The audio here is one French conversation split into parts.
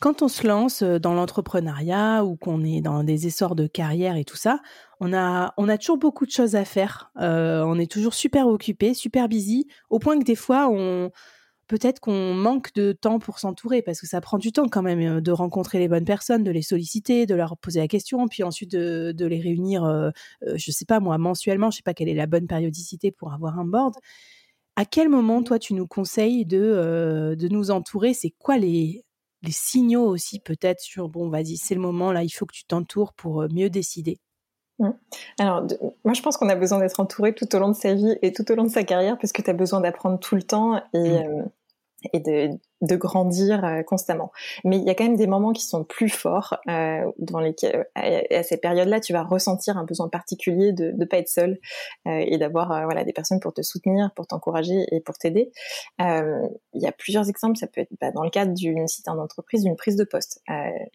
quand on se lance euh, dans l'entrepreneuriat ou qu'on est dans des essors de carrière et tout ça, on a, on a toujours beaucoup de choses à faire. Euh, on est toujours super occupé, super busy, au point que des fois, on peut-être qu'on manque de temps pour s'entourer parce que ça prend du temps quand même euh, de rencontrer les bonnes personnes, de les solliciter, de leur poser la question, puis ensuite de, les réunir, je je sais pas moi, mensuellement. Je sais pas quelle est la bonne périodicité pour avoir un board. À quel moment, toi, tu nous conseilles de, de nous entourer? C'est quoi les, les signaux aussi peut-être sur bon vas-y c'est le moment là il faut que tu t'entoures pour mieux décider mmh. alors, moi, je pense qu'on a besoin d'être entouré tout au long de sa vie et tout au long de sa carrière, parce que tu as besoin d'apprendre tout le temps et, mmh. et de, de grandir euh, constamment. Mais il y a quand même des moments qui sont plus forts euh, dans lesquels, à, ces périodes-là, tu vas ressentir un besoin particulier de ne pas être seul euh, et d'avoir euh, voilà des personnes pour te soutenir, pour t'encourager et pour t'aider. Euh, il y a plusieurs exemples. Ça peut être bah, dans le cadre d'une site d'entreprise, d'une prise de poste.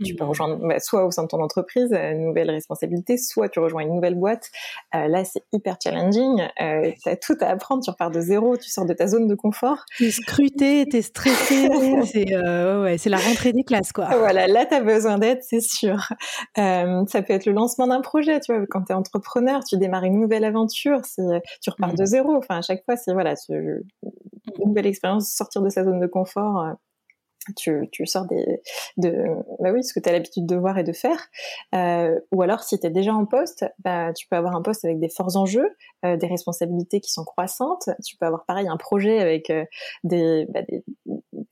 Tu peux mmh. rejoindre bah, soit au sein de ton entreprise une nouvelle responsabilité, soit tu rejoins une nouvelle boîte. là, c'est hyper challenging. tu as tout à apprendre. Tu repars de zéro. Tu sors de ta zone de confort. T'es scruté, t'es stressé. Euh, c'est la rentrée des classes, quoi. Voilà, là, tu as besoin d'aide, c'est sûr. Euh, ça peut être le lancement d'un projet, tu vois, quand tu es entrepreneur, tu démarres une nouvelle aventure, tu repars de mmh. zéro. Enfin, à chaque fois, c'est voilà, une nouvelle expérience, sortir de sa zone de confort. Tu, tu sors des, de, bah oui, ce que tu as l'habitude de voir et de faire. Euh, ou alors, si tu es déjà en poste, bah, tu peux avoir un poste avec des forts enjeux, euh, des responsabilités qui sont croissantes. Tu peux avoir pareil un projet avec euh, des, bah, des,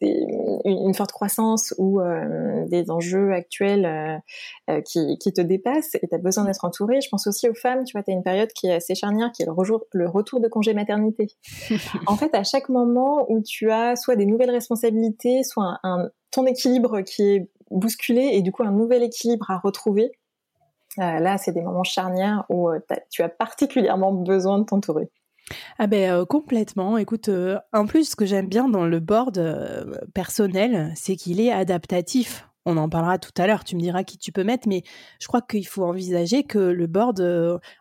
des, une forte croissance ou euh, des enjeux actuels euh, euh, qui, qui te dépassent et tu as besoin d'être entouré. Je pense aussi aux femmes, tu vois, tu as une période qui est assez charnière, qui est le, retour, le retour de congé maternité. en fait, à chaque moment où tu as soit des nouvelles responsabilités, soit un un, ton équilibre qui est bousculé et du coup un nouvel équilibre à retrouver. Euh, là, c'est des moments charnières où euh, tu as particulièrement besoin de t'entourer. Ah ben euh, complètement. Écoute, en plus, ce que j'aime bien dans le board personnel, c'est qu'il est adaptatif. On en parlera tout à l'heure. Tu me diras qui tu peux mettre, mais je crois qu'il faut envisager que le board,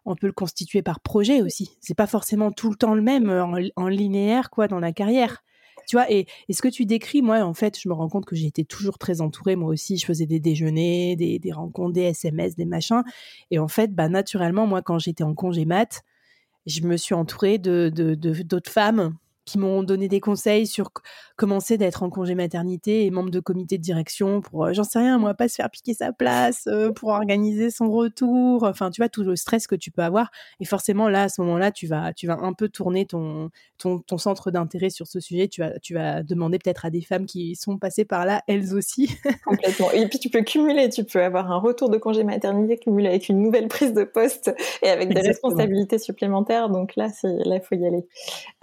on peut le constituer par projet aussi. C'est pas forcément tout le temps le même en, en linéaire quoi dans la carrière. Tu vois, et, ce que tu décris, moi, en fait, je me rends compte que j'ai été toujours très entourée. Moi aussi, je faisais des déjeuners, des, rencontres, des SMS, des machins. Et en fait, bah, naturellement, moi, quand j'étais en congé mat, je me suis entourée de d'autres femmes qui m'ont donné des conseils sur commencer d'être en congé maternité et membre de comité de direction pour, euh, j'en sais rien, moi, pas se faire piquer sa place, euh, pour organiser son retour. Enfin, tu vois, tout le stress que tu peux avoir. Et forcément, là, à ce moment-là, tu vas, tu vas un peu tourner ton, ton, ton centre d'intérêt sur ce sujet. Tu vas, tu vas demander peut-être à des femmes qui sont passées par là, elles aussi. Complètement. Et puis, tu peux cumuler. Tu peux avoir un retour de congé maternité cumulé avec une nouvelle prise de poste et avec des responsabilités supplémentaires. Donc là, là, il faut y aller.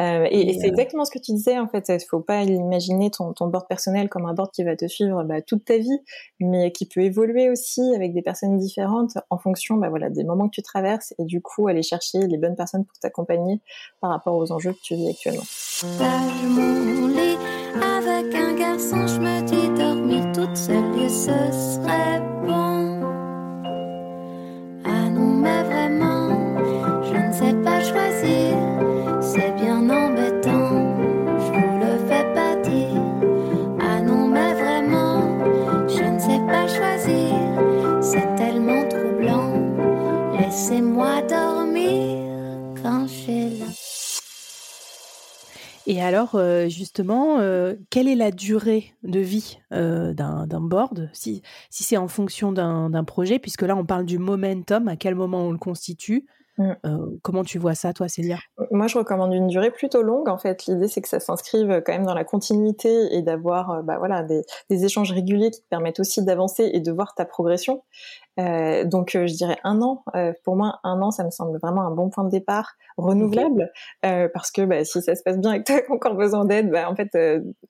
Euh, et, et c'est exactement ce que tu disais en fait. Il faut pas imaginer ton, ton board personnel comme un board qui va te suivre bah, toute ta vie, mais qui peut évoluer aussi avec des personnes différentes en fonction bah, voilà, des moments que tu traverses et du coup aller chercher les bonnes personnes pour t'accompagner par rapport aux enjeux que tu vis actuellement. avec un garçon, je me dis dormir toute seule, ce serait Et alors, euh, justement, euh, quelle est la durée de vie euh, d'un board Si, si c'est en fonction d'un projet, puisque là, on parle du momentum, à quel moment on le constitue Mmh. comment tu vois ça, toi, Célia? Moi, je recommande une durée plutôt longue. En fait, l'idée, c'est que ça s'inscrive quand même dans la continuité et d'avoir bah, voilà, des, des, échanges réguliers qui te permettent aussi d'avancer et de voir ta progression. Euh, donc, je dirais un an. pour moi, un an, ça me semble vraiment un bon point de départ, renouvelable, parce que bah, si ça se passe bien et que tu as encore besoin d'aide, bah, en fait,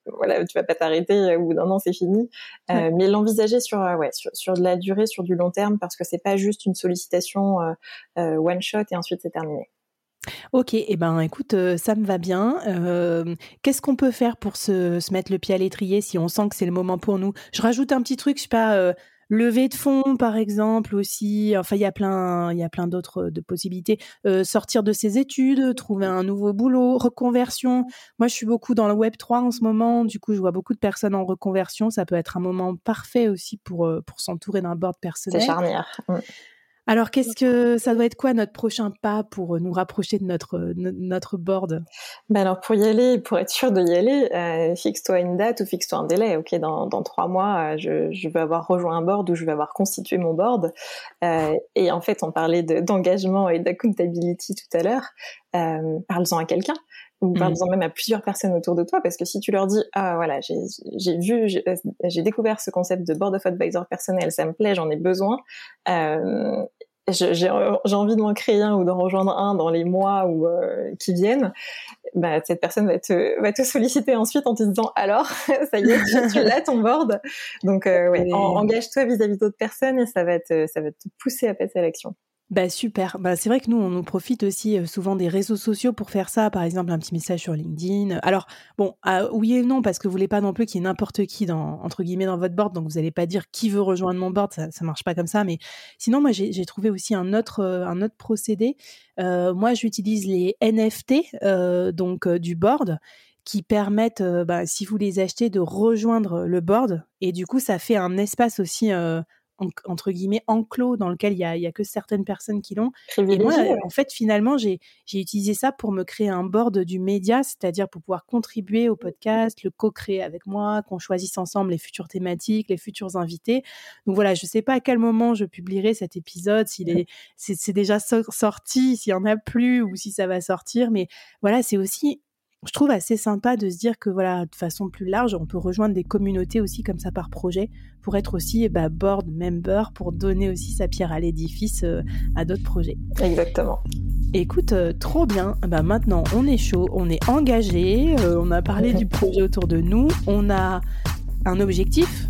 voilà, tu vas pas t'arrêter au bout d'un an, c'est fini. Mais l'envisager sur, ouais, sur, sur, de la durée, sur du long terme, parce que c'est pas juste une sollicitation one shot et ensuite c'est terminé. Ok, et eh ben écoute, euh, ça me va bien. Euh, qu'est-ce qu'on peut faire pour se, mettre le pied à l'étrier si on sent que c'est le moment pour nous? Je rajoute un petit truc, je sais pas, euh, lever de fonds par exemple aussi. Enfin, il y a plein, il y a plein d'autres de possibilités. sortir de ses études, trouver un nouveau boulot, reconversion. Moi, je suis beaucoup dans le Web 3 en ce moment. Du coup, je vois beaucoup de personnes en reconversion. Ça peut être un moment parfait aussi pour pour s'entourer d'un board personnel. C'est charnière. Mmh. Alors, qu'est-ce que ça doit être quoi notre prochain pas pour euh, nous rapprocher de notre, euh, notre board? Ben alors, pour y aller, pour être sûr de y aller, euh, fixe-toi une date ou fixe-toi un délai. Ok, dans, dans trois mois, je, je, vais avoir rejoint un board ou je vais avoir constitué mon board. et en fait, on parlait d'engagement et d'accountability tout à l'heure. Parle-en à quelqu'un ou parle-en mmh. même à plusieurs personnes autour de toi, parce que si tu leur dis ah voilà j'ai vu j'ai découvert ce concept de board of advisor personnel, ça me plaît, j'en ai besoin, euh, j'ai envie de m'en créer un ou d'en rejoindre un dans les mois ou euh, qui viennent, bah, cette personne va te, va te solliciter ensuite en te disant alors, ça y est, tu, l'as ton board. Donc, euh, ouais, engage-toi vis-à-vis d'autres personnes et ça va, te, ça va te pousser à passer à l'action. Bah super. Bah c'est vrai que nous on nous profite aussi euh, souvent des réseaux sociaux pour faire ça. Par exemple un petit message sur LinkedIn. Alors bon ah, oui et non parce que vous voulez pas non plus qu'il y ait n'importe qui dans entre guillemets dans votre board. Donc vous n'allez pas dire qui veut rejoindre mon board. Ça ça marche pas comme ça. Mais sinon moi j'ai trouvé aussi un autre euh, procédé. Euh, moi j'utilise les NFT donc du board qui permettent, bah, si vous les achetez, de rejoindre le board. Et du coup, ça fait un espace aussi entre guillemets enclos dans lequel il y a, y a, que certaines personnes qui l'ont. Et moi, en fait, finalement, j'ai utilisé ça pour me créer un board du média, c'est-à-dire pour pouvoir contribuer au podcast, le co-créer avec moi, qu'on choisisse ensemble les futures thématiques, les futurs invités. Donc voilà, je ne sais pas à quel moment je publierai cet épisode, s'il est, c'est déjà sorti, s'il y en a plus ou si ça va sortir, mais voilà, c'est aussi je trouve assez sympa de se dire que voilà, de façon plus large, on peut rejoindre des communautés aussi comme ça par projet pour être aussi bah, board member, pour donner aussi sa pierre à l'édifice euh, à d'autres projets. Exactement. Écoute, euh, trop bien. Bah, maintenant, on est chaud, on est engagé, euh, on a parlé du projet autour de nous, on a un objectif,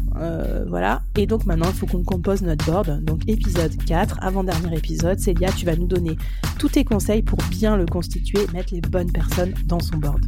voilà. Et donc maintenant, il faut qu'on compose notre board. Donc épisode 4, avant-dernier épisode, Célia, tu vas nous donner tous tes conseils pour bien le constituer, mettre les bonnes personnes dans son board.